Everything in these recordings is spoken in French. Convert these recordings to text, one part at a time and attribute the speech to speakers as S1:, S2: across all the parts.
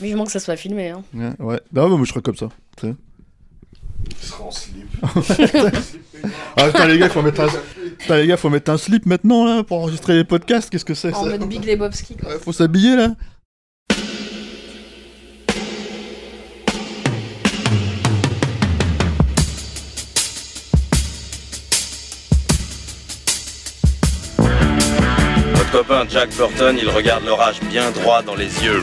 S1: Vivement que ça soit filmé. Hein.
S2: Ouais, ouais. Non, mais moi je serais comme ça. tu sais.
S3: Il sera en slip.
S2: Ah, putain, les gars, faut mettre un... putain, les gars, faut mettre un slip maintenant là pour enregistrer les podcasts. Qu'est-ce que c'est
S1: En
S2: ça
S1: mode Big Lebowski. Quoi.
S2: Ouais, Faut s'habiller là.
S4: Votre copain Jack Burton, il regarde l'orage bien droit dans les yeux.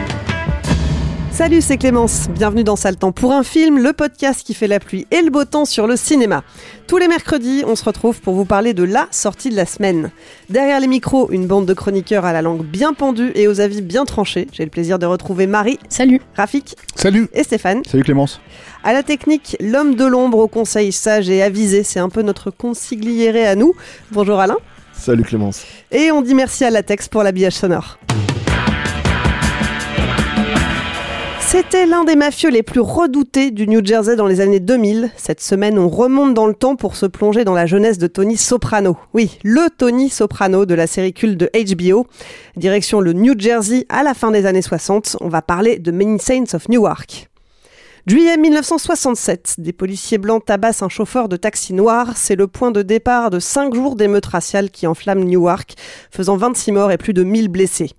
S5: Salut, c'est Clémence. Bienvenue dans Sale Temps pour un film, le podcast qui fait la pluie et le beau temps sur le cinéma. Tous les mercredis, on se retrouve pour vous parler de la sortie de la semaine. Derrière les micros, une bande de chroniqueurs à la langue bien pendue et aux avis bien tranchés. J'ai le plaisir de retrouver Marie,
S1: Salut.
S5: Rafik
S2: Salut.
S5: et Stéphane.
S2: Salut Clémence.
S5: À la technique, l'homme de l'ombre au conseil sage et avisé, c'est un peu notre consigliéré à nous. Bonjour Alain.
S2: Salut Clémence.
S5: Et on dit merci à Latex pour l'habillage sonore. C'était l'un des mafieux les plus redoutés du New Jersey dans les années 2000. Cette semaine, on remonte dans le temps pour se plonger dans la jeunesse de Tony Soprano. Oui, le Tony Soprano de la série culte de HBO. Direction le New Jersey à la fin des années 60. On va parler de Many Saints of Newark. Juillet 1967, des policiers blancs tabassent un chauffeur de taxi noir. C'est le point de départ de cinq jours d'émeutes raciales qui enflamment Newark, faisant 26 morts et plus de 1000 blessés.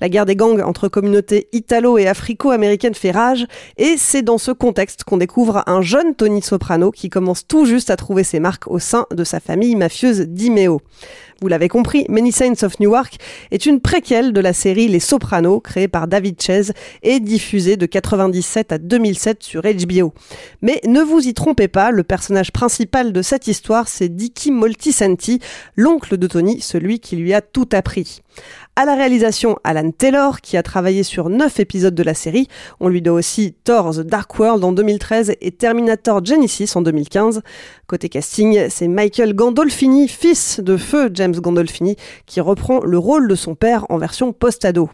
S5: La guerre des gangs entre communautés italo- et africo-américaines fait rage, et c'est dans ce contexte qu'on découvre un jeune Tony Soprano qui commence tout juste à trouver ses marques au sein de sa famille mafieuse d'Imeo. Vous l'avez compris, Many Saints of Newark est une préquelle de la série Les Sopranos, créée par David Chase et diffusée de 97 à 2007 sur HBO. Mais ne vous y trompez pas, le personnage principal de cette histoire, c'est Dicky Moltisanti, l'oncle de Tony, celui qui lui a tout appris. À la réalisation, Alan Taylor, qui a travaillé sur 9 épisodes de la série. On lui doit aussi Thor The Dark World en 2013 et Terminator Genesis en 2015. Côté casting, c'est Michael Gandolfini, fils de feu James Gandolfini, qui reprend le rôle de son père en version post-ado.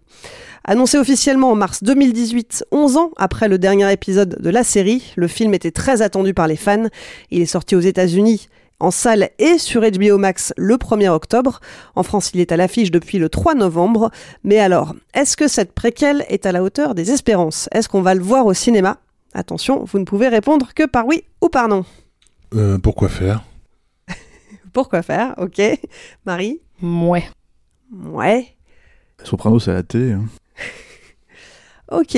S5: Annoncé officiellement en mars 2018, 11 ans après le dernier épisode de la série, le film était très attendu par les fans. Il est sorti aux États-Unis en salle et sur HBO Max le 1er octobre. En France, il est à l'affiche depuis le 3 novembre. Mais alors, est-ce que cette préquelle est à la hauteur des espérances? Est-ce qu'on va le voir au cinéma? Attention, vous ne pouvez répondre que par oui ou par non.
S2: Euh, pourquoi faire?
S5: Pourquoi faire? Ok. Marie?
S1: Ouais.
S5: Ouais.
S2: Soprano, c'est à la télé. hein.
S5: Ok.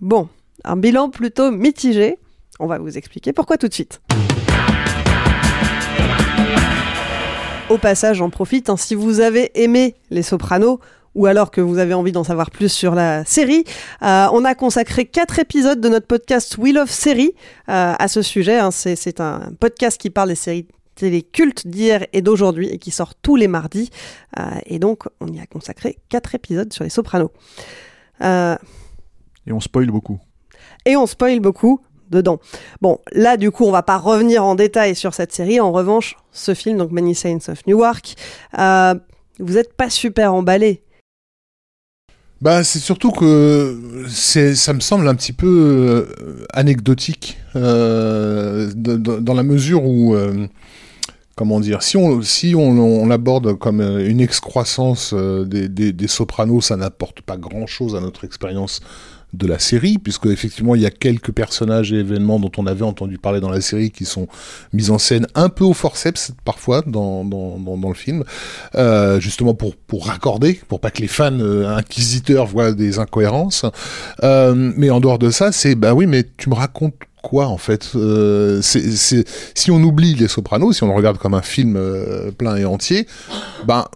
S5: Bon, un bilan plutôt mitigé. On va vous expliquer pourquoi tout de suite. Au passage, j'en profite, hein, si vous avez aimé Les Sopranos, ou alors que vous avez envie d'en savoir plus sur la série, euh, on a consacré quatre épisodes de notre podcast Wheel of Série euh, à ce sujet. hein. C'est un podcast qui parle des séries télé cultes d'hier et d'aujourd'hui et qui sort tous les mardis. Euh, et donc, on y a consacré quatre épisodes sur Les Sopranos. Euh,
S2: Et on spoil beaucoup.
S5: et on spoil beaucoup Bon, là du coup, on va pas revenir en détail sur cette série. En revanche, ce film, donc Many Saints of Newark, euh, vous êtes pas super emballé.
S6: Bah, c'est surtout que ça me semble un petit peu euh, anecdotique euh, dans la mesure où, comment dire, si on si l'aborde comme une excroissance des sopranos, ça n'apporte pas grand chose à notre expérience de la série, puisque effectivement il y a quelques personnages et événements dont on avait entendu parler dans la série qui sont mis en scène un peu au forceps parfois dans, dans, le film, euh, justement pour, pour raccorder, pour pas que les fans euh, inquisiteurs voient des incohérences. Euh, mais en dehors de ça, c'est bah oui, mais tu me racontes quoi en fait? Si on oublie Les Sopranos, si on le regarde comme un film plein et entier, ben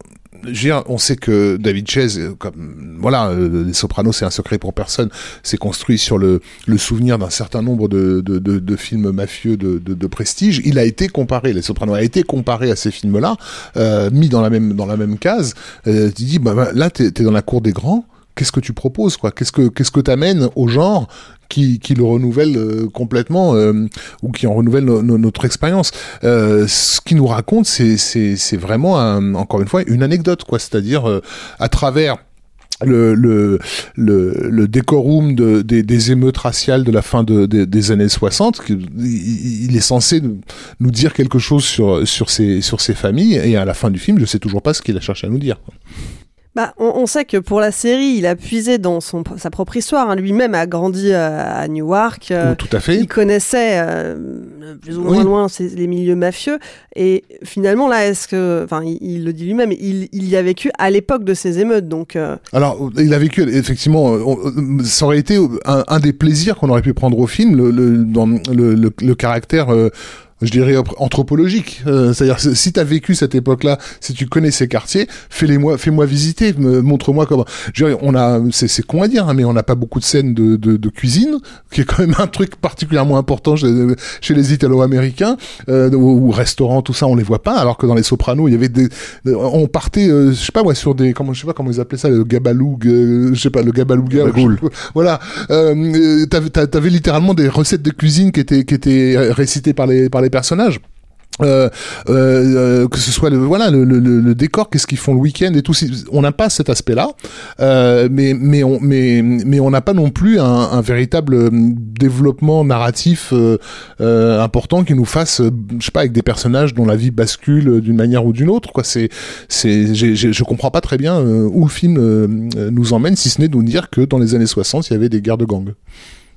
S6: on sait que David Chase, euh, comme voilà, euh, Les Sopranos, c'est un secret pour personne. C'est construit sur le, souvenir d'un certain nombre de, films mafieux de prestige. Il a été comparé, Les Sopranos a été comparé à ces films-là, euh, mis dans la même dans la même case. Euh, tu dis, bah, bah, là, t'es es dans la cour des grands. Qu'est-ce que tu proposes, quoi? Qu'est-ce que qu'est-ce que t'amènes au genre? Qui, le renouvelle euh, complètement euh, ou qui en renouvelle no- no- notre expérience. Euh, ce qu'il nous raconte, c'est vraiment encore une fois une anecdote, quoi. C'est-à-dire à travers le, décorum de, des, émeutes raciales de la fin de, des- années 60, que- il, est censé nous, dire quelque chose sur, sur, ces, familles, et à la fin du film, je sais toujours pas ce qu'il a cherché à nous dire.
S5: Bah, on, on sait que pour la série, il a puisé dans son, sa propre histoire. hein. Lui-même a grandi euh, à Newark. euh,
S6: Tout à fait.
S5: Il connaissait euh, plus ou moins
S6: Oui.
S5: loin les milieux mafieux. Et finalement, là, est-ce que. Enfin, il, il le dit lui-même, il, il y a vécu à l'époque de ces émeutes. Donc, euh,
S6: Alors, il a vécu, effectivement, on- ça aurait été un, un des plaisirs qu'on aurait pu prendre au film, le, le, dans le, le, caractère, je dirais, anthropologique. Euh, C'est-à-dire, si tu as vécu cette époque-là, si tu connais ces quartiers, fais-les-moi, fais-moi visiter, montre-moi comment. Je dirais, on a, c'est, c'est con à dire, hein, mais on n'a pas beaucoup de scènes de, de, de cuisine, qui est quand même un truc particulièrement important chez, chez les Italo-Américains, euh, ou, restaurants, tout ça, on les voit pas, alors que dans les Sopranos, il y avait des, on partait, euh, je sais pas, ouais, sur des, comment, je sais pas comment ils appelaient ça, le gabaloug, euh, je sais pas, le gabalouga. Voilà, euh, euh, t'avais, t'avais- t'avais littéralement des recettes de cuisine qui étaient, qui étaient récitées par les, par les personnages. Euh, euh, que ce soit le voilà le, décor qu'est-ce qu'ils font le week-end et tout on n'a pas cet aspect là euh, mais mais on mais mais on n'a pas non plus un, véritable euh, développement narratif euh, euh, important qui nous fasse euh, je sais pas avec des personnages dont la vie bascule euh, d'une manière ou d'une autre quoi. C'est je comprends pas très bien euh, où le film euh, euh, nous emmène si ce n'est de nous dire que dans les années 60 il y avait des guerres de gangs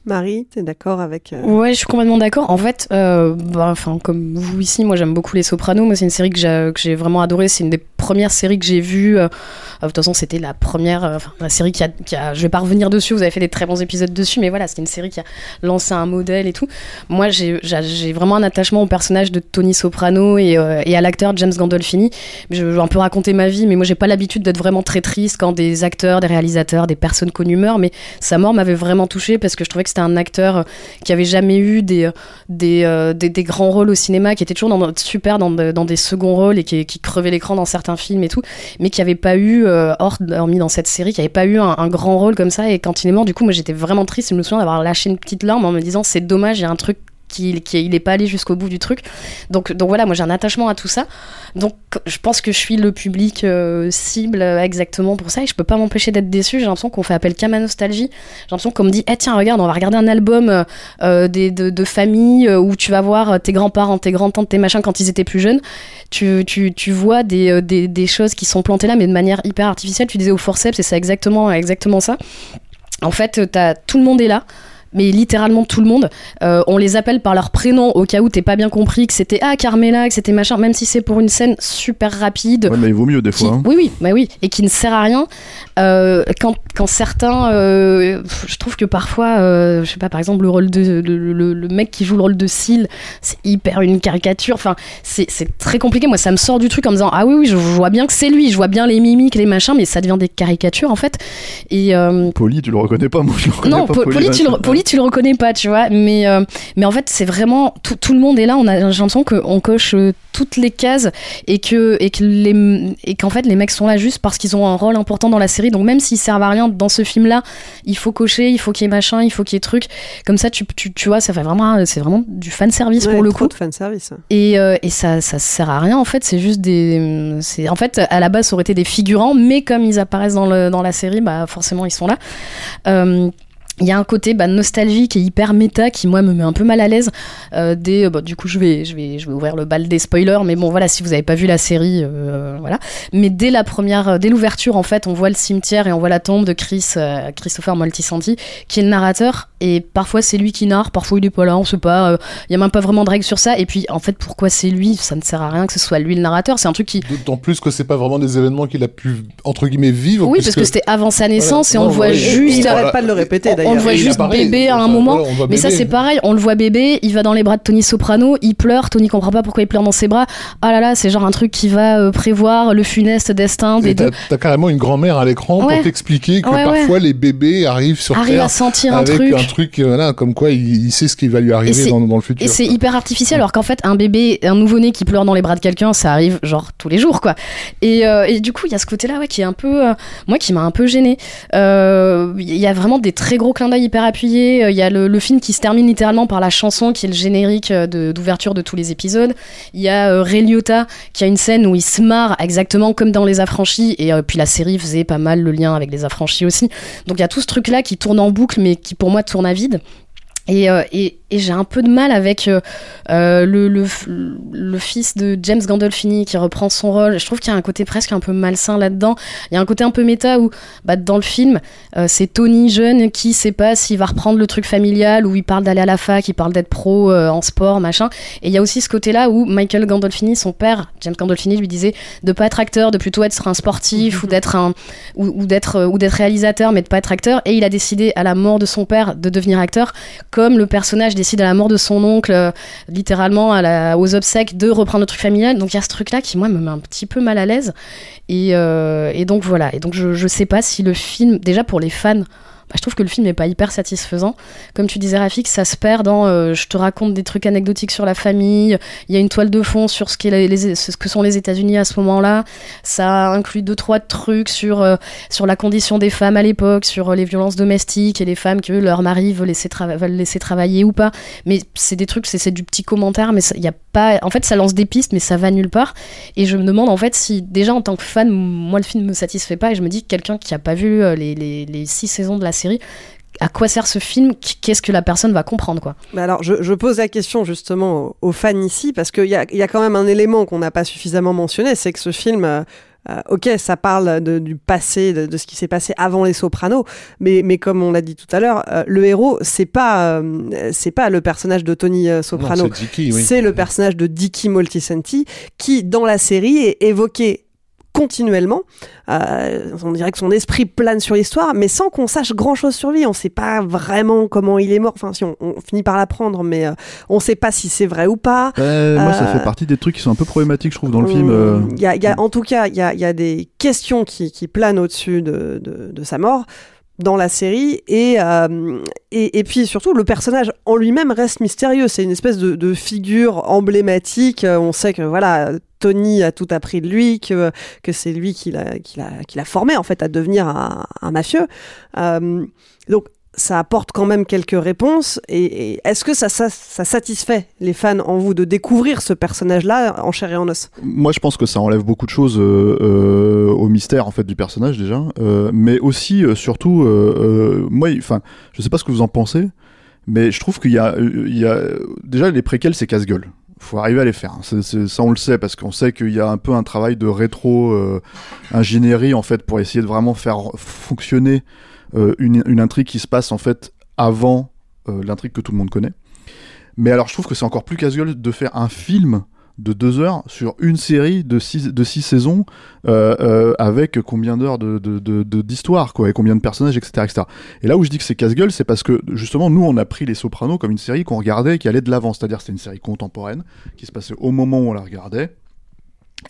S5: Marie, t'es d'accord avec. euh,
S1: Ouais, je suis complètement d'accord. En fait, euh, bah, comme vous ici, moi j'aime beaucoup Les Sopranos. Moi, c'est une série que j'ai, vraiment adorée. C'est une des premières séries que j'ai vues. euh, de toute façon, c'était la première, euh, la série qui a, qui. Je vais pas revenir dessus. Vous avez fait des très bons épisodes dessus, mais voilà, c'est une série qui a lancé un modèle et tout. Moi, j'ai vraiment un attachement au personnage de Tony Soprano et, euh, et à l'acteur James Gandolfini. Je vais un peu raconter ma vie, mais moi, j'ai pas l'habitude d'être vraiment très triste quand des acteurs, des réalisateurs, des personnes connues meurent. Mais sa mort m'avait vraiment touchée parce que je trouvais que c'était un acteur qui avait jamais eu des, euh, euh, des, grands rôles au cinéma, qui était toujours dans, super dans, de- dans des seconds rôles et qui, crevait l'écran dans certains films et tout, mais qui avait pas eu, euh, hors, hormis dans cette série, qui avait pas eu un, un grand rôle comme ça. Et quand il est mort, du coup, moi j'étais vraiment triste. Je me souviens d'avoir lâché une petite larme en me disant c'est dommage, il y a un truc qui, qui il est pas allé jusqu'au bout du truc. Donc, donc voilà, moi j'ai un attachement à tout ça. Donc je pense que je suis le public euh, cible euh, exactement pour ça et je peux pas m'empêcher d'être déçu. J'ai l'impression qu'on fait appel qu'à ma nostalgie. J'ai l'impression qu'on me dit, eh tiens, regarde, on va regarder un album euh, de, de famille où tu vas voir tes grands-parents, tes grands-tantes, tes machins quand ils étaient plus jeunes. Tu, tu, vois des, des, des choses qui sont plantées là, mais de manière hyper artificielle. Tu disais au forceps et c'est exactement, exactement ça. En fait, tout le monde est là. Mais littéralement tout le monde, Euh, on les appelle par leur prénom au cas où t'es pas bien compris que c'était ah Carmela, que c'était machin, même si c'est pour une scène super rapide.
S2: Ouais, mais il vaut mieux des
S1: qui-
S2: fois. hein.
S1: Oui, oui, bah oui, et qui ne sert à rien. Euh, quand, quand certains, euh, je trouve que parfois, je sais pas, par exemple, le rôle de le, le- le mec qui joue le rôle de Seal, c'est hyper une caricature. Enfin, c'est très compliqué. Moi, ça me sort du truc en me disant ah oui, oui, je vois bien que c'est lui, je vois bien les mimiques, les machins, mais ça devient des caricatures en fait. Et
S2: Poli, tu le reconnais pas, moi je le reconnais
S1: non,
S2: pas.
S1: Poli, tu le, Poli, tu le reconnais pas, tu vois. Mais, euh, mais en fait, c'est vraiment tout, tout le monde est là. On a l'impression qu'on coche euh, toutes les cases et que et que les et qu'en fait les mecs sont là juste parce qu'ils ont un rôle important dans la série. Donc même s'ils servent à rien dans ce film-là, il faut cocher, il faut qu'il y ait machin, il faut qu'il y ait truc. Comme ça, tu, tu, tu vois, ça fait vraiment c'est vraiment du fan service
S5: Ouais,
S1: pour le coup.
S5: de fan service.
S1: Et, euh, et ça, ça sert à rien en fait, c'est juste des. c'est En fait, à la base, ça aurait été des figurants, mais comme ils apparaissent dans, le, dans la série, bah forcément, ils sont là. Euh, il y a un côté bah, nostalgique et hyper méta qui moi me met un peu mal à l'aise. Euh, des, bah, du coup, je vais, je vais, je vais ouvrir le bal des spoilers, mais bon, voilà, si vous n'avez pas vu la série, euh, voilà. Mais dès la première, dès l'ouverture, en fait, on voit le cimetière et on voit la tombe de Chris, euh, Christopher Moltisanti, qui est le narrateur. Et parfois c'est lui qui narre, parfois il est pas là, on sait pas. euh, Il y a même pas vraiment de règles sur ça. Et puis, en fait, pourquoi c'est lui Ça ne sert à rien que ce soit lui le narrateur. C'est un truc qui,
S6: D'autant plus que c'est pas vraiment des événements qu'il a pu, entre guillemets, vivre.
S1: oui, parce que c'était avant sa naissance
S6: Voilà.
S1: et on
S6: Non,
S1: le voit juste.
S5: Il n'arrête
S6: Voilà.
S5: pas de le répéter
S1: On le voit juste
S6: apparaît,
S1: bébé à un moment,
S6: voit
S1: mais ça c'est pareil, on le voit bébé, il va dans les bras de Tony Soprano, il pleure, Tony comprend pas pourquoi il pleure dans ses bras. Ah là là, c'est genre un truc qui va euh, prévoir le funeste destin des deux.
S6: t'as carrément une grand-mère à l'écran
S1: Ouais.
S6: pour t'expliquer que
S1: Ouais, ouais.
S6: parfois les bébés arrivent sur
S1: Arrive
S6: Terre
S1: à sentir un truc.
S6: un truc, euh, voilà, comme quoi il, il sait ce qui va lui arriver dans, dans le futur.
S1: Et c'est hyper artificiel, alors qu'en fait, un bébé, un nouveau-né qui pleure dans les bras de quelqu'un, ça arrive genre tous les jours, quoi. Et, euh, et du coup, il y a ce côté-là, ouais, qui est un peu, euh, moi, qui m'a un peu gêné. Il y a vraiment des très gros clins d'œil hyper appuyés. Euh, Il y a le, film qui se termine littéralement par la chanson qui est le générique euh, d'ouverture de, tous les épisodes. Il y a euh, Ray qui a une scène où il se marre exactement comme dans Les Affranchis. Et puis la série faisait pas mal le lien avec Les Affranchis aussi. Donc il y a tout ce truc-là qui tourne en boucle, mais qui pour moi tourne à vide. Et, euh, et, et j'ai un peu de mal avec euh, euh, le, le, le fils de James Gandolfini qui reprend son rôle. Je trouve qu'il y a un côté presque un peu malsain là-dedans. Il y a un côté un peu méta où, bah, dans le film, euh, c'est Tony jeune qui sait pas s'il va reprendre le truc familial, où il parle d'aller à la fac, il parle d'être pro euh, en sport, machin. Et il y a aussi ce côté-là où Michael Gandolfini, son père, James Gandolfini, lui disait de pas être acteur, de plutôt être un sportif ou d'être un ou, ou d'être ou d'être réalisateur, mais de pas être acteur. Et il a décidé à la mort de son père de devenir acteur, comme le personnage décide à la mort de son oncle, euh, littéralement aux obsèques, de reprendre le truc familial. Donc il y a ce truc-là qui moi me met un petit peu mal à l'aise. Et, euh, donc voilà. Et donc je, je sais pas si le film, déjà pour les fans. Bah, je trouve que le film n'est pas hyper satisfaisant. Comme tu disais, Rafik, ça se perd dans euh, je te raconte des trucs anecdotiques sur la famille. Il y a une toile de fond sur ce, que sont les États-Unis à ce moment-là. Ça inclut deux, trois trucs sur, euh, sur la condition des femmes à l'époque, sur euh, les violences domestiques et les femmes que leur mari veut laisser, laisser travailler ou pas. Mais c'est des trucs, c'est du petit commentaire, mais il y a pas. En fait, ça lance des pistes, mais ça va nulle part. Et je me demande en fait si, déjà en tant que fan, moi le film me satisfait pas et je me dis que quelqu'un qui a pas vu les, les, les six saisons de la série, à quoi sert ce film? Qu'est-ce que la personne va comprendre quoi?
S5: Bah alors, je, je pose la question justement aux, aux fans ici, parce qu'il y a, il y a quand même un élément qu'on n'a pas suffisamment mentionné, c'est que ce film, euh, euh, ok, ça parle de- du passé, de, de ce qui s'est passé avant les Sopranos, mais, mais comme on l'a dit tout à l'heure, euh, le héros, c'est pas, euh, c'est pas le personnage de Tony euh, Soprano,
S6: oui.
S5: c'est le personnage de Dicky Moltisanti, qui dans la série est évoqué continuellement. Euh, on dirait que son esprit plane sur l'histoire, mais sans qu'on sache grand chose sur lui. On sait pas vraiment comment il est mort. Enfin, si on, on finit par l'apprendre, mais euh, on sait pas si c'est vrai ou pas.
S2: Euh, Moi, ça
S5: Euh,
S2: fait partie des trucs qui sont un peu problématiques, je trouve, dans le film. euh.
S5: Il y a, y a- en tout cas, il y a, y a des questions qui, qui planent au-dessus de, de, de sa mort dans la série et, euh, et, et puis surtout le personnage en lui-même reste mystérieux. C'est une espèce de, figure emblématique. Euh, on sait que voilà Tony a tout appris de lui que, que c'est lui qui l'a qui l'a formé en fait à devenir un, un mafieux. Euh, donc ça apporte quand même quelques réponses. Et, est-ce que ça, satisfait les fans en vous de découvrir ce personnage-là en chair et en os?
S2: Moi, je pense que ça enlève beaucoup de choses euh, euh, au mystère en fait du personnage déjà, euh, mais aussi surtout, moi, enfin, je sais pas ce que vous en pensez, mais je trouve qu'il y a, il déjà les préquels, c'est casse-gueule. Faut arriver à les faire. C'est- ça, on le sait parce qu'on sait qu'il y a un peu un travail de rétro euh, ingénierie en fait pour essayer de vraiment faire fonctionner euh, une, intrigue qui se passe en fait avant euh, l'intrigue que tout le monde connaît. Mais alors, je trouve que c'est encore plus casse-gueule de faire un film de deux heures sur une série de six, de six saisons euh, avec combien d'heures de, de, de- d'histoire quoi et combien de personnages etc etc et là où je dis que c'est casse-gueule c'est parce que justement nous on a pris les Sopranos comme une série qu'on regardait qui allait de l'avant. C'est-à-dire c'était une série contemporaine qui se passait au moment où on la regardait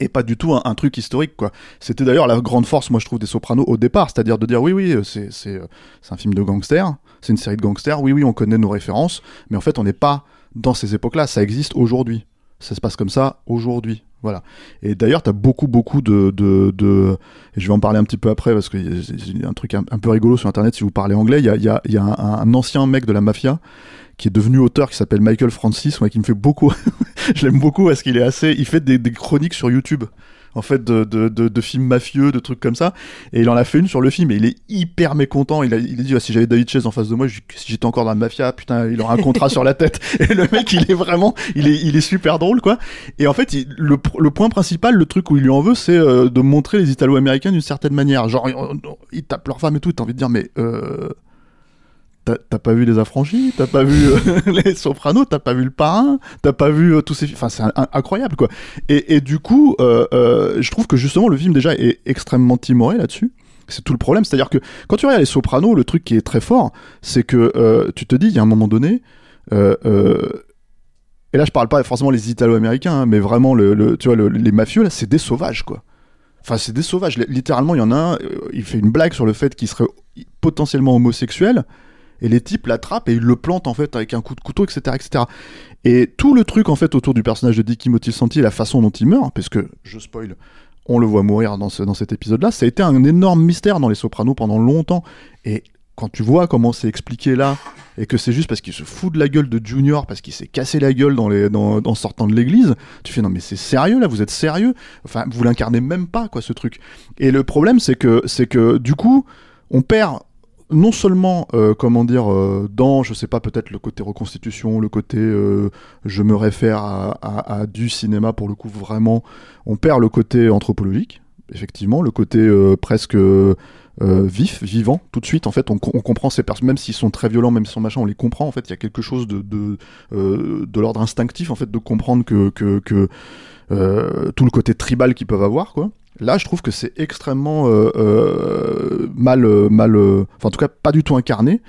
S2: et pas du tout un, truc historique quoi. C'était d'ailleurs la grande force moi je trouve des Sopranos au départ, c'est-à-dire de dire oui oui euh, c'est euh, c'est un film de gangsters, c'est une série de gangsters, oui oui on connaît nos références, mais en fait on n'est pas dans ces époques-là, ça existe aujourd'hui. Ça se passe comme ça aujourd'hui. Voilà. Et d'ailleurs, tu as beaucoup, beaucoup de, de, de, je vais en parler un petit peu après parce qu'il y a un truc un, peu rigolo sur Internet si vous parlez anglais. Il y a, y a, y a un ancien mec de la mafia qui est devenu auteur qui s'appelle Michael Francis, ouais, qui me fait beaucoup. je l'aime beaucoup parce qu'il est assez. Il fait des, chroniques sur YouTube en fait de, de, films mafieux, de trucs comme ça. Et il en a fait une sur le film et il est hyper mécontent. Il a, il a dit ah, si j'avais David Chase en face de moi, si j'étais encore dans la mafia, putain, il aura un contrat sur la tête. Et le mec, il est vraiment, il est, il est super drôle quoi. Et en fait, le, le point principal, le truc où il lui en veut, c'est euh, de montrer les Italo-Américains d'une certaine manière. Genre, ils tapent leur femme et tout. T'as envie de dire mais euh, T'as pas vu les affranchis, t'as pas vu euh, les sopranos, t'as pas vu le parrain, t'as pas vu euh, tous ces films. Enfin, c'est incroyable quoi. Et, et du coup, euh, je trouve que justement le film déjà est extrêmement timoré là-dessus. C'est tout le problème. C'est-à-dire que quand tu regardes les sopranos, le truc qui est très fort, c'est que tu te dis, il y a un moment donné, et là je parle pas forcément les Italo-américains, hein, mais vraiment le, tu vois, le- les mafieux là, c'est des sauvages quoi. Enfin, c'est des sauvages. Littéralement, il y en a un, il fait une blague sur le fait qu'il serait potentiellement homosexuel, et les types l'attrapent et ils le plantent en fait avec un coup de couteau, etc., etc. Et tout le truc en fait autour du personnage de Dicky Motilsanti et la façon dont il meurt, parce que je spoil, on le voit mourir dans, dans cet épisode-là, ça a été un énorme mystère dans les Sopranos pendant longtemps. Et quand tu vois comment c'est expliqué là, et que c'est juste parce qu'il se fout de la gueule de Junior, parce qu'il s'est cassé la gueule dans les, dans, en sortant de l'église, tu fais non mais c'est sérieux là, vous êtes sérieux? Enfin, vous l'incarnez même pas quoi ce truc. Et le problème c'est que c'est que du coup, on perd non seulement, euh, comment dire, euh, dans, je sais pas, peut-être le côté reconstitution, le côté euh, je me réfère à, du cinéma pour le coup vraiment, on perd le côté anthropologique, effectivement, le côté presque vif, vivant, tout de suite, en fait, on, co- on comprend ces personnes, même s'ils sont très violents, même s'ils sont machin, on les comprend, en fait, il y a quelque chose de, de, de l'ordre instinctif, en fait, de comprendre que, que, que tout le côté tribal qu'ils peuvent avoir, quoi. Là, je trouve que c'est extrêmement euh, euh, mal, euh, mal, enfin en tout cas pas du tout incarné.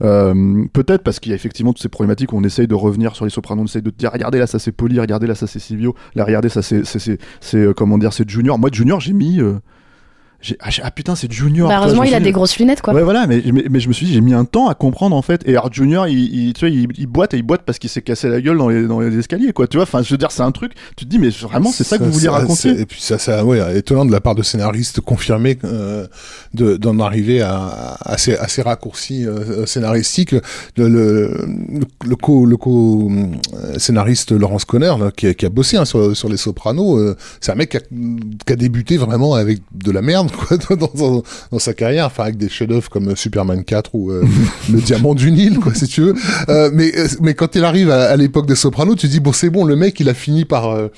S2: Peut-être parce qu'il y a effectivement toutes ces problématiques où on essaye de revenir sur les sopranos, on essaye de dire regardez là ça c'est Poli, regardez là ça c'est Silvio, là regardez ça c'est comment dire c'est Junior. Moi Junior j'ai mis ah, j'ai- ah, putain c'est Junior.
S1: Bah, heureusement, il a des grosses lunettes, quoi.
S2: Ouais, voilà, mais, mais, mais je me suis dit, j'ai mis un temps à comprendre en fait. Et alors, Junior, il, il- tu vois, il, il boite et il boite parce qu'il s'est cassé la gueule dans les, dans les escaliers, quoi. Tu vois, enfin, je veux dire, c'est un truc, tu te dis, mais vraiment, c'est ça que vous vouliez
S6: ça,
S2: raconter
S6: Et puis ça, ça, ouais, étonnant de la part de scénaristes confirmés euh, de- d'en arriver à, à ces, à ces raccourcis euh, scénaristiques. Le, le, le co, le co euh, scénariste Laurence Conner, là, qui, a, qui a bossé hein, sur, sur les Sopranos, euh, c'est un mec qui a, qui a débuté vraiment avec de la merde quoi, dans, dans, dans sa carrière, enfin avec des chefs-d'œuvre comme Superman 4 ou euh, Le Diamant du Nil, quoi, si tu veux. Euh, mais, mais quand il arrive à, à l'époque des Sopranos, tu dis bon c'est bon, le mec il a fini par euh,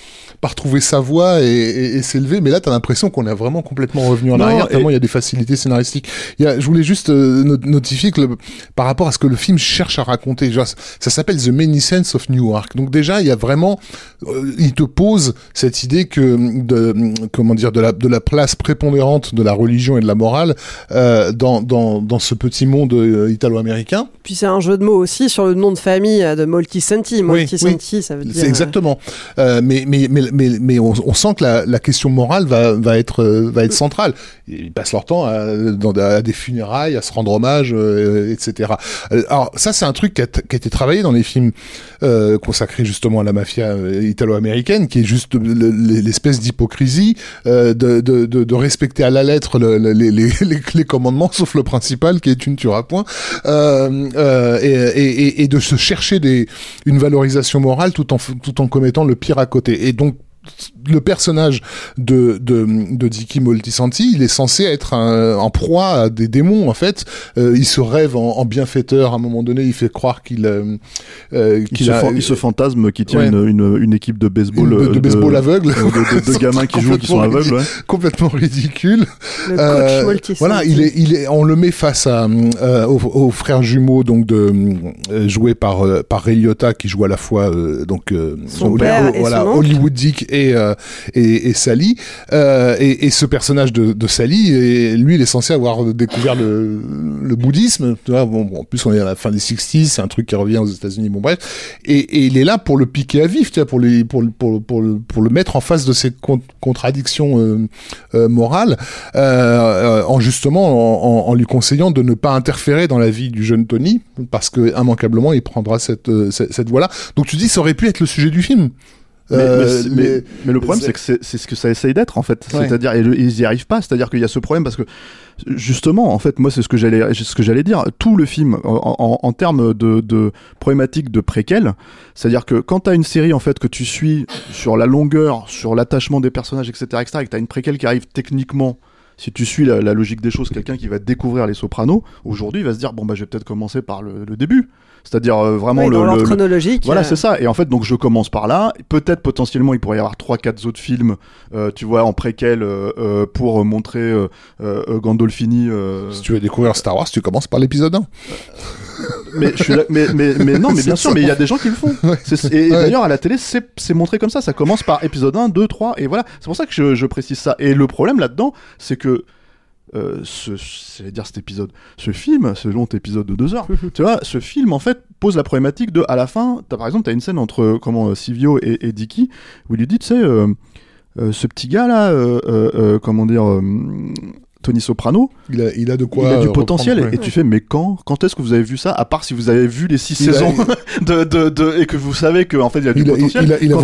S6: par trouver sa voie et, et, et s'élever. Mais là, t'as l'impression qu'on est vraiment complètement revenu en
S2: Non,
S6: arrière tellement il y a des facilités scénaristiques. Il y a, je voulais juste euh, no- notifier que le- par rapport à ce que le film cherche à raconter, genre, ça s'appelle The Many Sense of Newark. Donc déjà, il y a vraiment, euh, il te pose cette idée que de comment dire de la de la place prépondérante de la religion et de la morale euh, dans dans dans ce petit monde euh, italo-américain.
S5: Puis c'est un jeu de mots aussi sur le nom de famille euh, de Moltisanti. Moltisanti, ça veut dire.
S6: C'est exactement. Euh, mais, mais, mais, mais, mais on, on sent que la, la question morale va, va, être, va être centrale. Ils passent leur temps à, dans, à des funérailles, à se rendre hommage, etc. Alors ça, c'est un truc qui a, t- qui a été travaillé dans les films consacrés justement à la mafia italo-américaine, qui est juste le- le- l'espèce d'hypocrisie de, de, de, de respecter à la lettre le- le- les, les, les, commandements, sauf le principal, qui est tu ne tueras point, euh, euh, et, de se chercher des, une valorisation morale tout en, tout en commettant le pire à côté. Et donc, le personnage de, de, de Dicky Moltisanti, il est censé être un- en proie à des démons, en fait. Euh, il se rêve en, en bienfaiteur. À un moment donné, il fait croire qu'il euh, euh,
S2: Il
S6: qu'il
S2: se,
S6: a-
S2: fan- il se fantasme qui tient
S6: Ouais.
S2: une, une, une équipe de baseball.
S6: de,
S2: euh,
S6: de baseball aveugle.
S2: de, de- de gamins qui jouent qui sont
S6: Complètement
S2: aveugles. ouais.
S6: Complètement ridicule.
S5: Le coach
S6: Euh,
S5: Moltisanti.
S6: voilà, il est, il est, on le met face à, euh, aux, aux frères jumeaux, donc de euh, joués par euh, par Ray Liotta, qui joue à la fois euh, donc euh,
S5: Son père et
S6: voilà
S5: son.
S6: Hollywood Dick et, euh, et, et Sally. Euh, et, et ce personnage de, de Sally, et lui, il est censé avoir découvert le, bouddhisme. Bon, bon, en plus, on est à la fin des 60s, c'est un truc qui revient aux États-Unis. Bon, bref. Et, et il est là pour le piquer à vif, tu vois, pour, les, pour, pour, pour, pour le mettre en face de ces con- contradictions euh, euh, morales, euh, en justement en, lui conseillant de ne pas interférer dans la vie du jeune Tony, parce que immanquablement, il prendra cette, cette, cette voie-là. Donc tu dis, ça aurait pu être le sujet du film.
S2: Mais,
S6: Euh,
S2: mais- mais-
S6: les-
S2: mais le problème,
S6: c'est-
S2: que c'est ce que ça essaye d'être, en fait.
S6: Ouais.
S2: C'est-à-dire, ils y arrivent pas. C'est-à-dire qu'il y a ce problème parce que, justement, en fait, moi, c'est ce que j'allais, ce que j'allais dire. Tout le film, en, en, en termes de, de problématique de préquel, c'est-à-dire que quand t'as une série, en fait, que tu suis sur la longueur, sur l'attachement des personnages, etc., etc., et que t'as une préquelle qui arrive techniquement, si tu suis la, la logique des choses, quelqu'un qui va découvrir les Sopranos, aujourd'hui, il va se dire, bon, bah, je vais peut-être commencer par le, le début. C'est-à-dire euh, vraiment
S5: Ouais,
S2: le,
S5: dans l'ordre
S2: le- le-
S5: chronologique,
S2: Voilà,
S5: euh.
S2: c'est ça. Et en fait, donc je commence par là. Peut-être potentiellement, il pourrait y avoir trois, quatre autres films, euh, tu vois, en préquel pour montrer euh, euh, Gandolfini. euh,
S6: Si tu veux découvrir Star Wars, tu commences par l'épisode 1.
S2: mais, je suis là- mais, mais, mais non, mais bien sûr,
S6: ça.
S2: mais il y a des gens qui le font. C'est- Et, et
S6: Ouais.
S2: d'ailleurs, à la télé, c'est c'est montré comme ça. Ça commence par épisode 1, 2, 3, et voilà. C'est pour ça que je, je précise ça. Et le problème là-dedans, c'est que. Euh, ce, c'est dire cet épisode, ce film, ce long épisode de deux heures, tu vois, ce film en fait pose la problématique de, à la fin, as, par exemple, t'as une scène entre euh, comment euh, Silvio et, et Dicky où il lui dit, tu sais, euh, euh, ce petit gars là, comment dire, Tony Soprano,
S6: il a, il a de quoi
S2: il a du
S6: euh,
S2: potentiel. Et tu fais, mais quand Quand est-ce que vous avez vu ça À part si vous avez vu les six
S6: Il a-
S2: saisons de, de, de- et que vous savez qu'en fait il y a du
S6: Il
S2: potentiel.
S6: il a,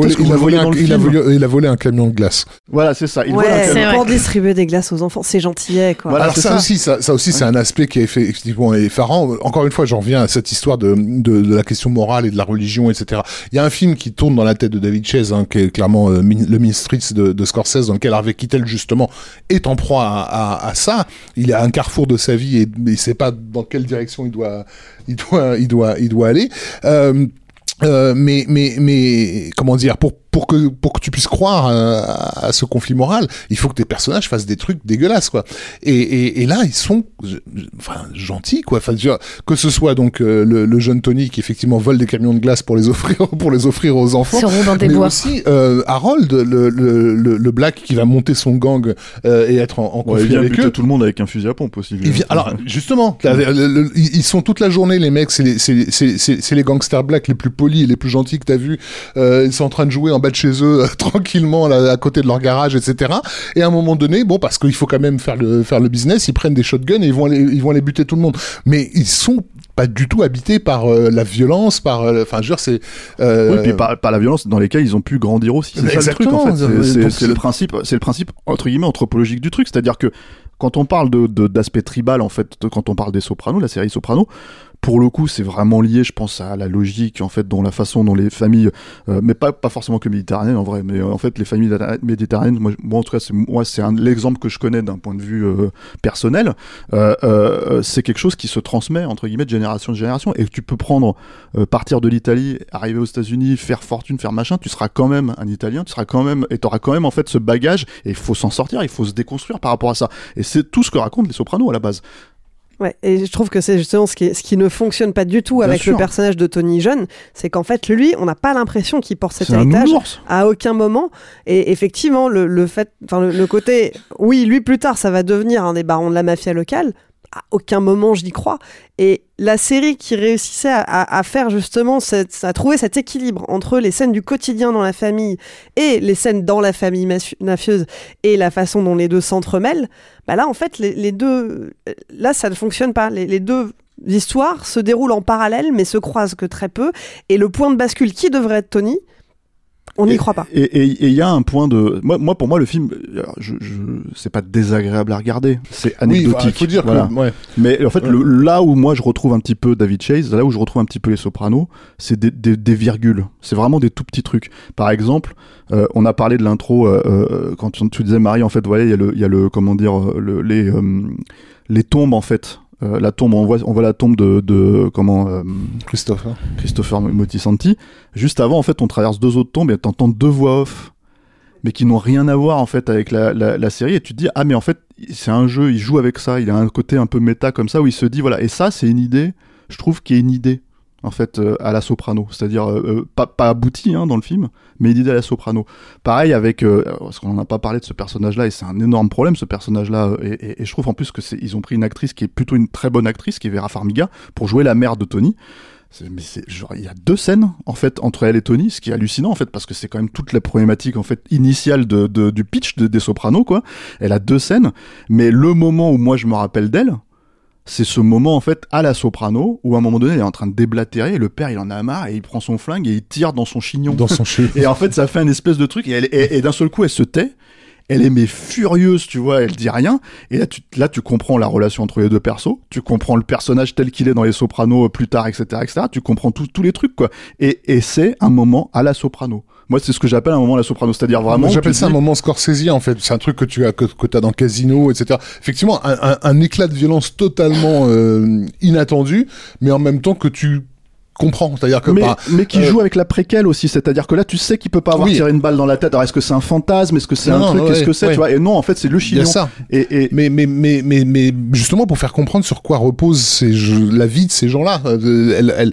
S6: volé, un, camion de glace.
S2: Voilà, c'est ça. Il
S5: Ouais,
S2: camion.
S5: pour distribuer des glaces aux enfants, c'est gentillet quoi.
S2: Voilà,
S6: Alors
S2: c'est
S6: ça,
S2: ça.
S6: aussi, ça, ça aussi, c'est un aspect qui est fait- effectivement effarant. Encore une fois, j'en reviens à cette histoire de, de, de la question morale et de la religion, etc. Il y a un film qui tourne dans la tête de David Chase, hein, qui est clairement euh, Min- le Mean Streets de, de Scorsese, dans lequel Harvey Keitel justement est en proie à, à, à ça. Il à un carrefour de sa vie et il sait pas dans quelle direction il doit, il doit, il doit, il doit aller. Euh, euh, mais, mais, mais, comment dire, pour, pour que, pour que tu puisses croire euh, à, à ce conflit moral, il faut que tes personnages fassent des trucs dégueulasses, quoi. Et, et, et là, ils sont, enfin, gentils, quoi. Enfin, je veux dire, que ce soit donc euh, le, le jeune Tony qui effectivement vole des camions de glace pour les offrir, pour les offrir aux enfants.
S1: Robin des
S6: mais
S1: Bois.
S6: aussi euh, Harold, le, le, le, le black qui va monter son gang euh, et être en, en
S2: Ouais, il
S6: conflit
S2: vient
S6: avec
S2: buter
S6: eux.
S2: tout le monde avec un fusil à pompe aussi.
S6: Il vient- alors justement, là, le- le- ils ils sont toute la journée les mecs, c'est les, c'est- c'est- c'est- c'est les gangsters blacks les plus polis et les plus gentils que t'as vu. Euh, ils sont en train de jouer en bas de chez eux tranquillement là, à côté de leur garage, etc. Et à un moment donné, bon parce qu'il faut quand même faire le faire le business, ils prennent des shotguns et ils vont aller ils vont aller buter tout le monde. Mais ils sont pas du tout habités par euh, la violence, par euh, enfin je veux c'est euh,
S2: Oui, puis par, par la violence dans lesquelles ils ont pu grandir aussi. C'est ça le truc en fait. C'est- principe, c'est le principe entre guillemets anthropologique du truc, c'est-à-dire que quand on parle de d'aspect tribal en fait, quand on parle des Sopranos, la série Sopranos, pour le coup, c'est vraiment lié, je pense, à la logique en fait, dont la façon dont les familles, euh, mais pas pas forcément que méditerranéennes en vrai, mais euh, en fait les familles méditerranéennes- moi, moi en tout cas, c'est moi c'est l'exemple que je connais d'un point de vue euh, personnel. Euh, euh, c'est quelque chose qui se transmet entre guillemets de génération en génération, et tu peux prendre partir de l'Italie, arriver aux États-Unis, faire fortune, faire machin, tu seras quand même un Italien, tu seras quand même et t'auras quand même en fait ce bagage et il faut s'en sortir, il faut se déconstruire par rapport à ça. Et c'est tout ce que racontent les Sopranos à la base.
S5: Ouais, et je trouve que c'est justement ce qui, ce qui ne fonctionne pas du tout
S2: Bien
S5: avec
S2: sûr.
S5: le personnage de Tony Jeune, c'est qu'en fait, lui, on n'a pas l'impression qu'il porte cet héritage à aucun moment. Et effectivement, le, le fait, enfin, le, le côté, oui, lui, plus tard, ça va devenir un des barons de la mafia locale. Aucun moment, je n'y crois. Et la série qui réussissait à, faire justement, cette, à trouver cet équilibre entre les scènes du quotidien dans la famille et les scènes dans la famille mafi- mafieuse et la façon dont les deux s'entremêlent, bah là, en fait, les, deux, là, ça ne fonctionne pas. Les deux histoires se déroulent en parallèle, mais se croisent que très peu. Et le point de bascule qui devrait être Tony, on n'y croit pas.
S2: Et et- et il y a un point de, moi, moi pour moi le film, alors, je, je... c'est pas désagréable à regarder, c'est
S6: Oui,
S2: anecdotique.
S6: il faut dire
S2: Voilà.
S6: que ouais.
S2: Mais en fait, le- là où moi je retrouve un petit peu David Chase, là où je retrouve un petit peu les Sopranos, c'est des, des- des virgules. C'est vraiment des tout petits trucs. Par exemple, euh, on a parlé de l'intro euh, euh, quand tu, tu disais Marie, en fait, voilà, il y a le, il y a le, comment dire, le- les, euh, les tombes en fait. Euh, la tombe, on voit, on voit la tombe de, de comment euh,
S6: Christophe. hein.
S2: Christopher Motisanti. Juste avant, en fait, on traverse deux autres tombes et t'entends deux voix off, mais qui n'ont rien à voir en fait avec la, la, la série. Et tu te dis ah mais en fait c'est un jeu, il joue avec ça. Il a un côté un peu méta comme ça où il se dit voilà. Et ça c'est une idée, je trouve, qui est une idée en fait euh, à la soprano, c'est-à-dire euh, euh, pas, pas abouti hein, dans le film, mais une idée à la soprano. Pareil avec, euh, parce qu'on n'a pas parlé de ce personnage-là et c'est un énorme problème ce personnage-là, euh, et, et- et je trouve en plus que c'est, ils ont pris une actrice qui est plutôt une très bonne actrice, qui est Vera Farmiga, pour jouer la mère de Tony. Mais c'est genre il y a deux scènes en fait entre elle et Tony, ce qui est hallucinant en fait parce que c'est quand même toute la problématique en fait initiale de, de- du pitch de, des Sopranos quoi. Elle a deux scènes, mais le moment où moi je me rappelle d'elle, c'est ce moment en fait à la soprano où à un moment donné elle est en train de déblatérer et le père il en a marre et il prend son flingue et il tire dans son chignon.
S6: Dans son cheveu.
S2: et en fait ça fait un espèce de truc et, elle- et- et d'un seul coup elle se tait. Elle est mais furieuse, tu vois, elle dit rien. Et là tu, là, tu comprends la relation entre les deux persos. Tu comprends le personnage tel qu'il est dans les Sopranos euh, plus tard, etc., etc. Tu comprends tous tous les trucs, quoi. Et, et c'est un moment à la soprano. Moi, c'est ce que j'appelle un moment la soprano. C'est-à-dire vraiment.
S6: J'appelle ça un moment Scorsese en fait. C'est un truc que tu as que, que as dans Casino, etc. Effectivement, un, un- un éclat de violence totalement euh, inattendu, mais en même temps que tu comprends. C'est-à-dire que
S2: mais,
S6: bah,
S2: mais qui
S6: euh,
S2: joue avec la préquelle aussi, c'est-à-dire que là tu sais qu'il peut pas avoir
S6: Oui.
S2: tiré une balle dans la tête. Alors est-ce que c'est un fantasme, est-ce que c'est un
S6: non,
S2: truc,
S6: ouais,
S2: qu'est-ce que c'est,
S6: ouais.
S2: tu vois? Et non, en fait c'est le chignon.
S6: ça.
S2: Et, et
S6: Mais, mais, mais, mais, mais justement pour faire comprendre sur quoi repose ces jeux- la vie de ces gens-là, euh, elle, elle,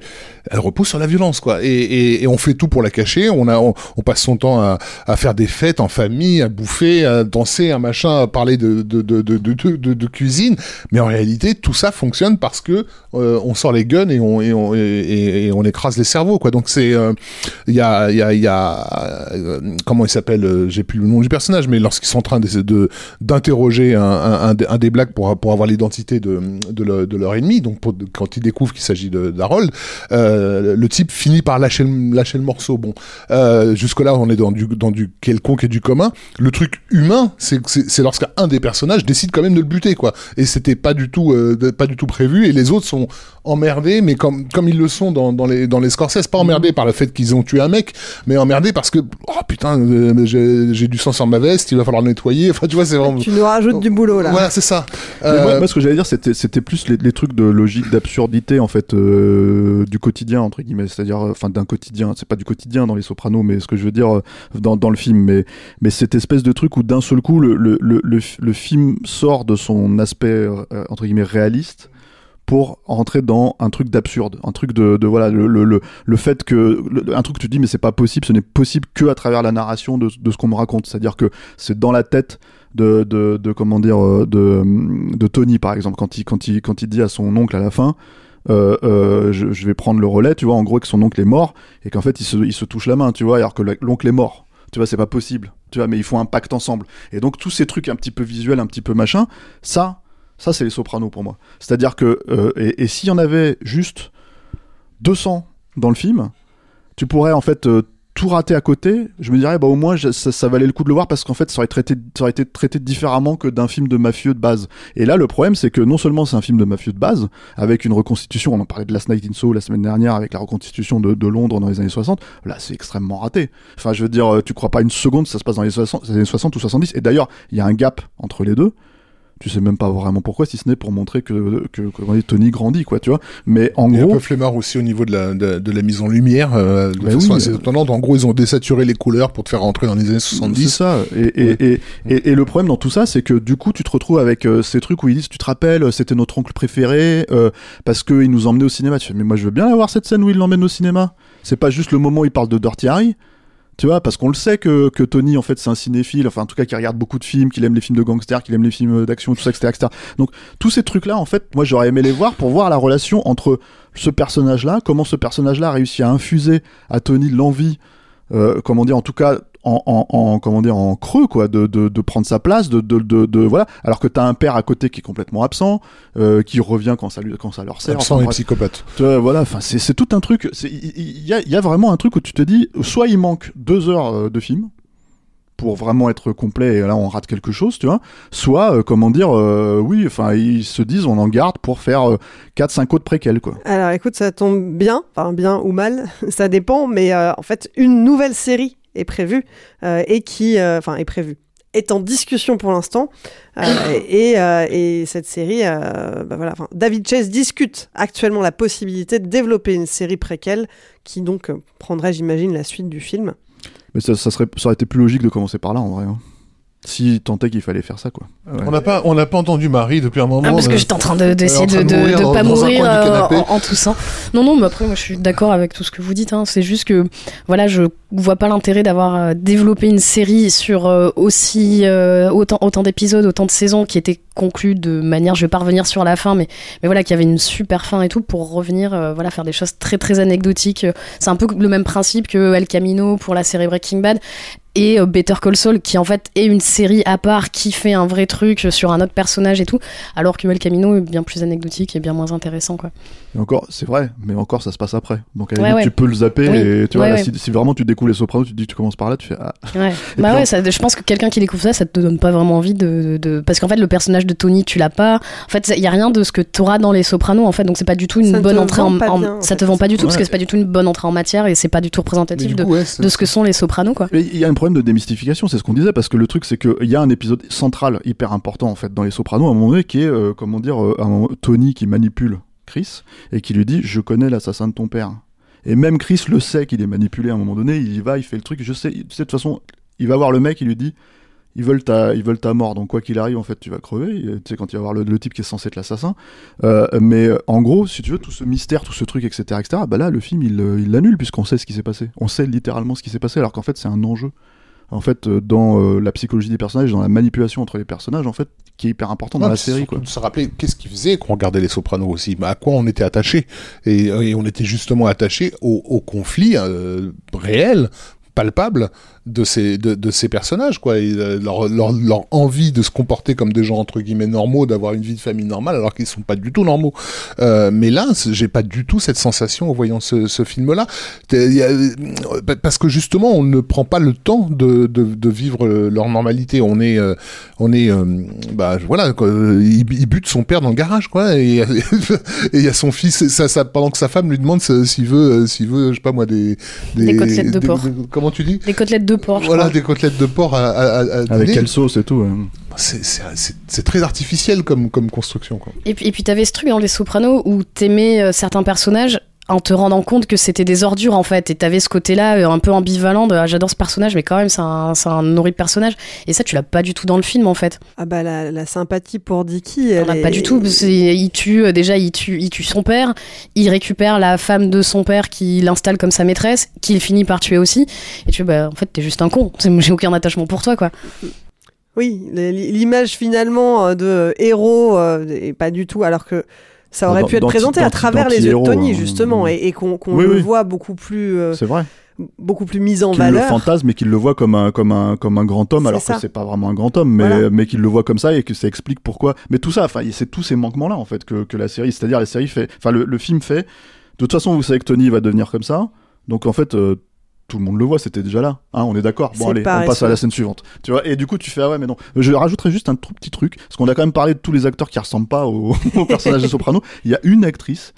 S6: elle repose sur la violence, quoi. Et, et, et on fait tout pour la cacher. On a, on, on passe son temps à, à faire des fêtes en famille, à bouffer, à danser, un machin, à parler de, de, de, de, de, de- de- de cuisine. Mais en réalité, tout ça fonctionne parce que euh, on sort les guns et on, et on, et, et- on écrase les cerveaux, quoi. Donc c'est, euh, il y a, il y a, euh, comment il s'appelle euh, J'ai plus le nom du personnage, mais lorsqu'ils sont en train de d'interroger un, un, des- blacks pour pour avoir l'identité de de, le- de leur ennemi, donc quand ils découvrent qu'il s'agit d'Harold, le type finit par lâcher le, lâcher le morceau. Bon, jusque là on est dans du dans du quelconque et du commun. Le truc humain, c'est c'est lorsqu'un des personnages décide quand même de le buter, quoi. Et c'était pas du tout pas du tout prévu. Et les autres sont emmerdés, mais comme comme ils le sont dans dans les dans les Scorsese, pas emmerdés par le fait qu'ils ont tué un mec, mais emmerdés parce que oh putain, euh, j'ai j'ai du sang sur ma veste, il va falloir le nettoyer. Enfin, tu vois, c'est vraiment.
S5: Tu nous rajoutes du boulot là.
S6: Voilà, c'est ça. Euh,
S2: moi, moi, ce que j'allais dire, c'était, c'était plus les, les trucs de logique, d'absurdité en fait euh, du quotidien entre guillemets, c'est-à-dire, enfin d'un quotidien. C'est pas du quotidien dans les Sopranos, mais ce que je veux dire dans, dans le film, mais mais cette espèce de truc où d'un seul coup le le, le, le, le film sort de son aspect euh, entre guillemets réaliste pour rentrer dans un truc d'absurde, un truc de, voilà le, le, le, le fait que un truc que tu dis mais c'est pas possible, ce n'est possible que à travers la narration de, de ce qu'on me raconte, c'est-à-dire que c'est dans la tête de, de, de comment dire euh, de, de Tony par exemple quand il quand il quand il dit à son oncle à la fin euh, euh, je, vais prendre le relais tu vois en gros que son oncle est mort et qu'en fait il se, il se touche la main tu vois alors que le- l'oncle est mort. Tu vois c'est pas possible. Tu vois mais ils font un pacte ensemble. Et donc tous ces trucs un petit peu visuels un petit peu machin ça ça c'est les sopranos pour moi c'est à dire que euh, et, et s'il y en avait juste 200 dans le film tu pourrais en fait euh, tout rater à côté, je me dirais bah au moins ça, valait le coup de le voir parce qu'en fait ça aurait, été traité différemment que d'un film de mafieux de base. Et là le problème c'est que non seulement c'est un film de mafieux de base avec une reconstitution, on en parlait de Last Night in Soho la semaine dernière avec la reconstitution de, Londres dans les années 60, là c'est extrêmement raté. Enfin je veux dire euh, tu crois pas une seconde ça se passe dans les 60, les années 60 ou 70 et d'ailleurs il y a un gap entre les deux. Tu sais même pas vraiment pourquoi, si ce n'est pour montrer que, que, que Tony grandit, quoi, tu vois. Mais en
S6: Et un
S2: gros,
S6: peu flemmard aussi au niveau de la, de, de la mise en lumière, euh, de
S2: Bah
S6: façon
S2: oui.
S6: assez étonnante. En gros, ils ont désaturé les couleurs pour te faire rentrer dans les années
S2: C'est
S6: 70.
S2: ça. Et, et, et, et, et le problème dans tout ça, c'est que du coup, tu te retrouves avec euh, ces trucs où ils disent, tu te rappelles, euh, c'était notre oncle préféré, euh, parce qu'il nous emmenait au cinéma. Tu fais, mais moi, je veux bien avoir cette scène où il l'emmène au cinéma. C'est pas juste le moment où il parle de Dirty Harry. Tu vois, parce qu'on le sait que, que Tony, en fait, c'est un cinéphile, enfin, en tout cas, qui regarde beaucoup de films, qu'il aime les films de gangsters, qu'il aime les films d'action, tout ça, etc., etc. Donc, tous ces trucs-là, en fait, moi, j'aurais aimé les voir pour voir la relation entre ce personnage-là, comment ce personnage-là a réussi à infuser à Tony l'envie, euh, comment dire, en tout cas, en, en, en- comment dire, en creux, quoi, de, de, de prendre sa place, de, de, de, de- voilà. Alors que t'as un père à côté qui est complètement absent, euh, qui revient quand ça lui, quand ça leur sert.
S6: Absent
S2: enfin,
S6: et
S2: bref.
S6: psychopathe.
S2: Tu vois, voilà, enfin, c'est c'est tout un truc. Il il y, a, il y a vraiment un truc où tu te dis, soit il manque deux heures euh, de film pour vraiment être complet et là on rate quelque chose, tu vois. Soit, euh, comment dire, euh, oui, enfin, ils se disent, on en garde pour faire euh, 4-5 autres préquels, quoi.
S5: Alors écoute, ça tombe bien, enfin bien ou mal, ça dépend, mais euh, en fait, une nouvelle série est prévue euh, et qui, euh, enfin, est prévue, est en discussion pour l'instant. Euh, et, euh, et cette série, euh, bah voilà, enfin, David Chase discute actuellement la possibilité de développer une série préquelle qui donc euh, prendrait, j'imagine, la suite du film.
S2: Mais ça, ça serait, ça aurait été plus logique de commencer par là, en vrai. hein. si tant est qu'il fallait faire ça quoi. Ouais.
S6: On n'a pas, on n'a pas entendu Marie depuis un moment.
S1: Ah, parce que j'étais en train de- d'essayer de,
S6: de
S1: de, de pas
S6: dans
S1: mourir euh, en, en toussant. Non, non, mais après, moi, je suis d'accord avec tout ce que vous dites. Hein. C'est juste que, voilà, je vois pas l'intérêt d'avoir euh, développé une série sur euh, aussi euh, autant, d'épisodes, autant de saisons qui étaient conclues de manière, je vais pas revenir sur la fin, mais, mais voilà, qui avait une super fin et tout pour revenir, voilà, faire des choses très très anecdotiques. C'est un peu le même principe que El Camino pour la série Breaking Bad et Better Call Saul qui en fait est une série à part qui fait un vrai truc sur un autre personnage et tout alors que El Camino est bien plus anecdotique et bien moins intéressant quoi.
S2: Et encore, c'est vrai, mais encore ça se passe après. Donc à la
S1: Ouais,
S2: limite,
S1: ouais.
S2: tu peux le zapper
S1: Oui.
S2: et tu vois,
S1: Ouais,
S2: là,
S1: ouais.
S2: si, si vraiment tu découvres les Sopranos, tu te dis tu commences par là, tu fais ah.
S1: Ouais. Bah ouais,
S2: on-
S1: ça, je pense que quelqu'un qui découvre ça, ça te donne pas vraiment envie de, de... parce qu'en fait le personnage de Tony tu l'as pas. En fait il y a rien de ce que tu auras dans les Sopranos en fait donc c'est pas du tout une
S5: Ça
S1: bonne entrée en,
S5: bien, en
S1: ça
S5: fait,
S1: te vend pas du tout parce que c'est pas du tout une bonne entrée en matière et c'est pas du tout représentatif
S6: du
S1: de,
S6: coup, ouais, c'est-
S1: de ce que sont les Sopranos quoi.
S2: Mais il y a un problème de démystification, c'est ce qu'on disait, parce que le truc, c'est qu'il y a un épisode central hyper important, en fait, dans Les Sopranos, à un moment donné, qui est, euh, comment dire, euh, un Tony qui manipule Chris, et qui lui dit Je connais l'assassin de ton père. Et même Chris le sait qu'il est manipulé à un moment donné, il y va, il fait le truc, je sais, de toute façon, il va voir le mec, il lui dit ils veulent ta, ils veulent ta mort, donc quoi qu'il arrive, en fait, tu vas crever. Tu sais, quand il va voir le, le type qui est censé être l'assassin. Euh, mais euh, en gros, si tu veux, tout ce mystère, tout ce truc, etc., etc., bah là, le film, il euh, il l'annule, puisqu'on sait ce qui s'est passé. On sait littéralement ce qui s'est passé, alors qu'en fait, c'est un enjeu. En fait, euh, dans euh, la psychologie des personnages, dans la manipulation entre les personnages, en fait, qui est hyper important dans la série, quoi.
S6: de se rappeler qu'est-ce qu'ils faisaient quand on regardait les Sopranos aussi, bah, à quoi on était attaché et, et on était justement attaché au, au conflit euh, réel, palpable de ces de, de ces personnages quoi, et, euh, leur, leur, leur envie de se comporter comme des gens entre guillemets normaux, d'avoir une vie de famille normale alors qu'ils sont pas du tout normaux. Euh, mais là, j'ai pas du tout cette sensation en voyant ce, ce film-là, euh, parce que justement on ne prend pas le temps de, de, de vivre leur normalité. On est euh, on est euh, bah voilà quoi, il, il bute son père dans le garage quoi et il y a son fils ça, ça pendant que sa femme lui demande s'il veut s'il veut je sais pas moi des
S1: Des côtelettes de porc.
S6: comment tu dis?
S1: Des côtelettes de porc.
S6: voilà
S1: crois.
S6: des côtelettes de porc à, à, à- à
S2: Avec quelle sauce et tout. ouais.
S6: c'est c'est- c'est- c'est très artificiel comme comme construction quoi
S1: Et puis, et puis t'avais ce truc dans Les Sopranos où t'aimais euh, certains personnages en te rendant compte que c'était des ordures en fait. Et t'avais ce côté-là euh, un peu ambivalent de ah, j'adore ce personnage mais quand même c'est un, un horrible personnage. Et ça tu l'as pas du tout dans le film en fait.
S5: Ah bah la, la sympathie pour Dicky,
S1: on
S5: elle est-
S1: pas du tout parce que il tue euh, déjà il tue il tue son père. Il récupère la femme de son père qui l'installe comme sa maîtresse qu'il finit par tuer aussi. Et tu vois bah en fait t'es juste un con. J'ai aucun attachement pour toi quoi.
S5: Oui, l'image finalement euh, de héros euh, est pas du tout, alors que ça aurait
S2: Dans-
S5: pu être présenté à travers les yeux de Tony
S2: hein.
S5: justement, et, et qu'on
S2: Oui,
S5: le
S2: oui.
S5: voit beaucoup plus, euh,
S2: C'est vrai.
S5: beaucoup plus mis en
S2: Qu'il le
S5: valeur.
S2: fantasme et qu'il le voit comme un, comme un, comme un grand homme, alors
S5: ça.
S2: que c'est pas vraiment un grand homme, mais,
S5: Voilà.
S2: mais qu'il le voit comme ça et que ça explique pourquoi. Mais tout ça, enfin, c'est tous ces manquements-là, en fait, que, que la série, c'est-à-dire la série fait, enfin, le, le film fait. De toute façon, vous savez que Tony va devenir comme ça, donc en fait, euh, tout le monde le voit, c'était déjà là. Hein, on est d'accord. Bon, allez, on passe à la scène suivante. Tu vois, et du coup, tu fais, ah ouais, mais non. Je rajouterais juste un tout petit truc, parce qu'on a quand même parlé de tous les acteurs qui ressemblent pas au, au personnage de Soprano. Il y a une actrice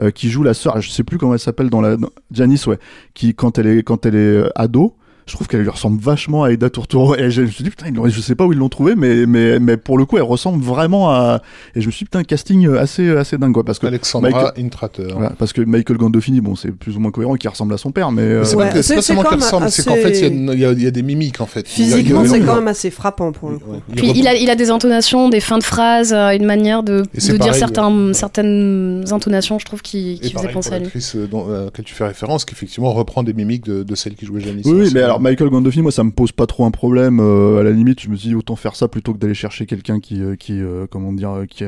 S2: euh, qui joue la sœur, je sais plus comment elle s'appelle dans la dans- Janice, ouais, qui quand elle est quand elle est euh, ado, je trouve qu'elle lui ressemble vachement à Aida Turturro. Et je me suis dit putain, je sais pas où ils l'ont trouvé, mais mais mais pour le coup, elle ressemble vraiment à. Et je me suis dit putain, casting assez assez dingue quoi, parce que
S6: Alexandra
S2: Michael-
S6: Intrater
S2: voilà, parce que Michael Gandolfini, bon, c'est plus ou moins cohérent, qui ressemble à son père, mais. euh,
S6: Mais c'est
S5: Ouais,
S6: pas, que- c'est
S5: c'est-
S6: pas
S5: c'est
S6: seulement
S5: même
S6: ressemble, c'est qu'en fait, il y a y, y des mimiques, en fait.
S5: Physiquement, c'est quand même assez frappant pour le coup.
S6: Ouais, il
S1: Puis il a, il a des intonations, des fins de phrases, euh, une manière de,
S6: Et c'est
S1: de dire certains,
S6: ouais.
S1: certaines intonations, je trouve, qui,
S6: Et
S1: qui faisaient
S6: pareil
S1: penser à lui.
S6: l'actrice euh, dont- à laquelle tu fais référence, qui effectivement reprend des mimiques de, de celle qui jouait Janice.
S2: Oui, oui,
S6: C'est-
S2: mais alors Michael Gandolfini, moi ça me pose pas trop un problème. euh, à la limite, je me dis autant faire ça plutôt que d'aller chercher quelqu'un qui, euh, qui, euh, comment dire, qui,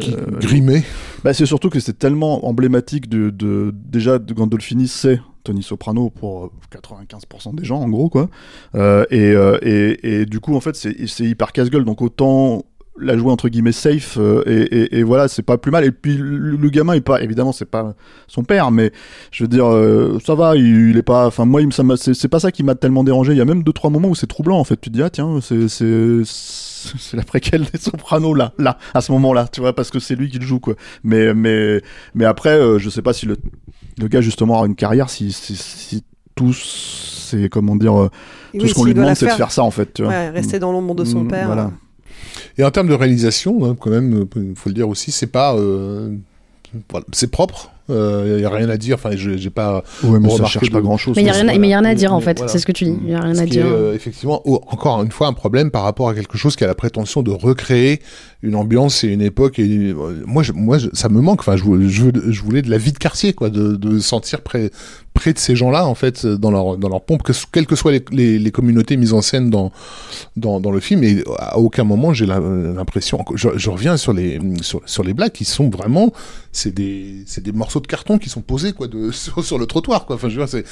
S6: qui- grimé.
S2: Bah, c'est surtout que c'est tellement emblématique de, de déjà de Gandolfini, c'est Tony Soprano pour euh, 95% des gens en gros quoi. Et, et, et du coup en fait c'est c'est hyper casse-gueule donc autant la jouer entre guillemets safe euh, et, et, et voilà c'est pas plus mal. Et puis le, le gamin est pas évidemment c'est pas son père mais je veux dire euh, ça va il, il est pas enfin moi il me c'est pas ça qui m'a tellement dérangé. Il y a même deux trois moments où c'est troublant en fait. Tu te dis ah tiens c'est c'est c'est la préquelle des Sopranos là là à ce moment là tu vois parce que c'est lui qui le joue quoi. Mais mais mais après euh, je sais pas si le le gars justement a une carrière si si, si tout c'est comment dire euh, tout
S5: oui,
S2: ce qu'on lui demande c'est de
S5: faire-
S2: ça en fait tu vois.
S5: Ouais, rester dans l'ombre de son
S2: Mm,
S5: père.
S2: voilà.
S6: Et en termes de réalisation, hein, quand même, il faut le dire aussi, c'est pas. euh, voilà, c'est propre. Il euh, y a rien à dire. Enfin, j'ai pas.
S2: Ouais, mais ça cherche pas grand chose.
S1: Mais il y a rien, à, mais y a rien à dire en fait. C'est ce que tu dis. Il y a rien à dire.
S6: Est, effectivement, encore une fois, un problème par rapport à quelque chose qui a la prétention de recréer une ambiance et une époque. Et moi, je, moi, ça me manque. Enfin, je, je, je, voulais de la vie de quartier, quoi, de, de sentir près, près de ces gens-là, en fait, dans leur, dans leur pompe, que, quelles que soient les, les, les, communautés mises en scène dans, dans, dans le film. Et à aucun moment, j'ai l'impression, je, je, reviens sur les, sur, sur, les blagues qui sont vraiment, c'est des, des morceaux de carton qui sont posés, quoi, de, sur, sur le trottoir, quoi. Enfin, je veux dire,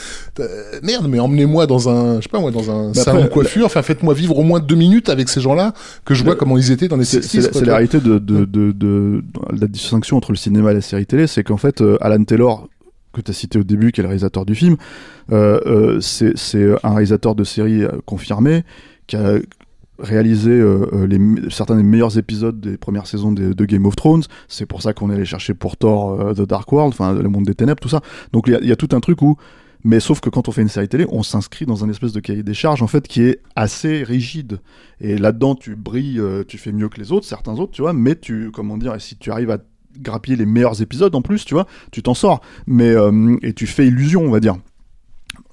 S6: euh, merde, mais emmenez-moi dans un, je sais pas, moi, dans un salon de coiffure, enfin, faites-moi vivre au moins deux minutes avec ces gens-là, que je vois comment ils étaient dans les
S2: C'est la réalité de, de, de, de, la distinction entre le cinéma et la série télé, c'est qu'en fait, euh, Alan Taylor, que tu as cité au début, qui est le réalisateur du film, euh, euh, c'est un réalisateur de série euh, confirmé qui a réalisé certains des meilleurs épisodes des premières saisons de, Game of Thrones. C'est pour ça qu'on est allé chercher pour Thor The Dark World, enfin le monde des ténèbres, tout ça. Donc il y, y, a tout un truc où mais sauf que quand on fait une série télé, on s'inscrit dans un espèce de cahier des charges en fait qui est assez rigide. Et là-dedans, tu brilles, tu fais mieux que les autres, certains autres, tu vois. Mais tu, comment dire, si tu arrives à grappiller les meilleurs épisodes en plus, tu vois, tu t'en sors. Mais euh, et tu fais illusion, on va dire.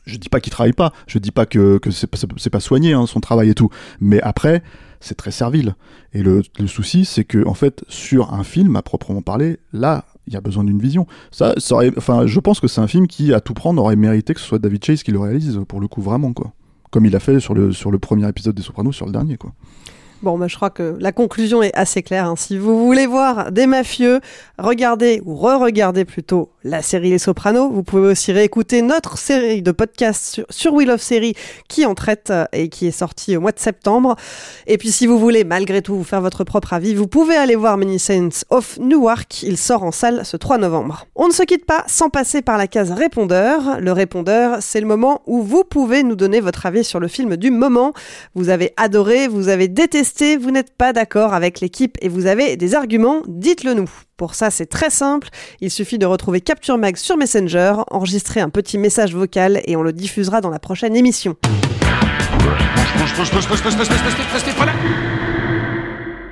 S2: Je dis pas qu'il travaille pas, je dis pas que, que c'est pas, pas soigné hein, son travail et tout. Mais après, c'est très servile. Et le, le souci, c'est que en fait, sur un film à proprement parler, là, il y a besoin d'une vision. Ça, enfin, je pense que c'est un film qui, à tout prendre, aurait mérité que ce soit David Chase qui le réalise, pour le coup, vraiment, quoi. Comme il a fait sur le, sur le premier épisode des Sopranos, sur le dernier, quoi.
S5: Bon, bah, je crois que la conclusion est assez claire. Hein. Si vous voulez voir des mafieux, regardez ou re-regardez plutôt la série Les Sopranos. Vous pouvez aussi réécouter notre série de podcasts sur, Wheel of Series qui en traite euh, et qui est sortie au mois de septembre. Et puis si vous voulez malgré tout vous faire votre propre avis, vous pouvez aller voir Saints of Newark. Il sort en salle ce 3 novembre. On ne se quitte pas sans passer par la case répondeur. Le répondeur, c'est le moment où vous pouvez nous donner votre avis sur le film du moment. Vous avez adoré, vous avez détesté vous n'êtes pas d'accord avec l'équipe et vous avez des arguments, dites-le nous. Pour ça, c'est très simple. Il suffit de retrouver Capture Mag sur Messenger, enregistrer un petit message vocal et on le diffusera dans la prochaine émission.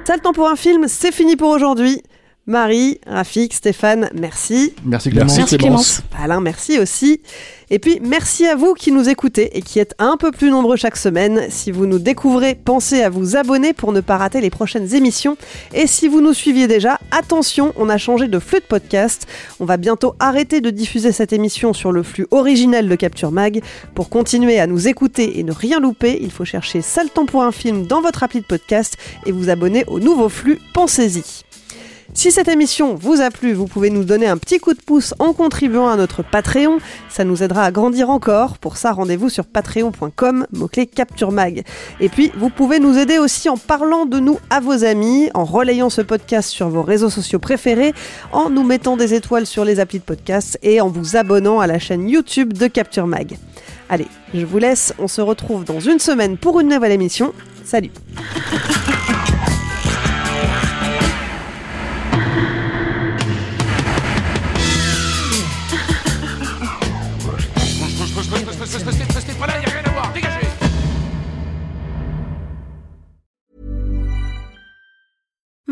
S5: Ça le temps pour un film, c'est fini pour aujourd'hui. Marie, Rafik, Stéphane, merci.
S2: Merci Clémence.
S1: Merci Clémence.
S5: Alain, merci aussi. Et puis, merci à vous qui nous écoutez et qui êtes un peu plus nombreux chaque semaine. Si vous nous découvrez, pensez à vous abonner pour ne pas rater les prochaines émissions. Et si vous nous suiviez déjà, attention, on a changé de flux de podcast. On va bientôt arrêter de diffuser cette émission sur le flux originel de Capture Mag. Pour continuer à nous écouter et ne rien louper, il faut chercher Sale temps pour un film dans votre appli de podcast et vous abonner au nouveau flux. Pensez-y. Si cette émission vous a plu, vous pouvez nous donner un petit coup de pouce en contribuant à notre Patreon. Ça nous aidera à grandir encore. Pour ça, rendez-vous sur patreon.com, mot-clé Capture Mag. Et puis, vous pouvez nous aider aussi en parlant de nous à vos amis, en relayant ce podcast sur vos réseaux sociaux préférés, en nous mettant des étoiles sur les applis de podcast et en vous abonnant à la chaîne YouTube de Capture Mag. Allez, je vous laisse, on se retrouve dans une semaine pour une nouvelle émission. Salut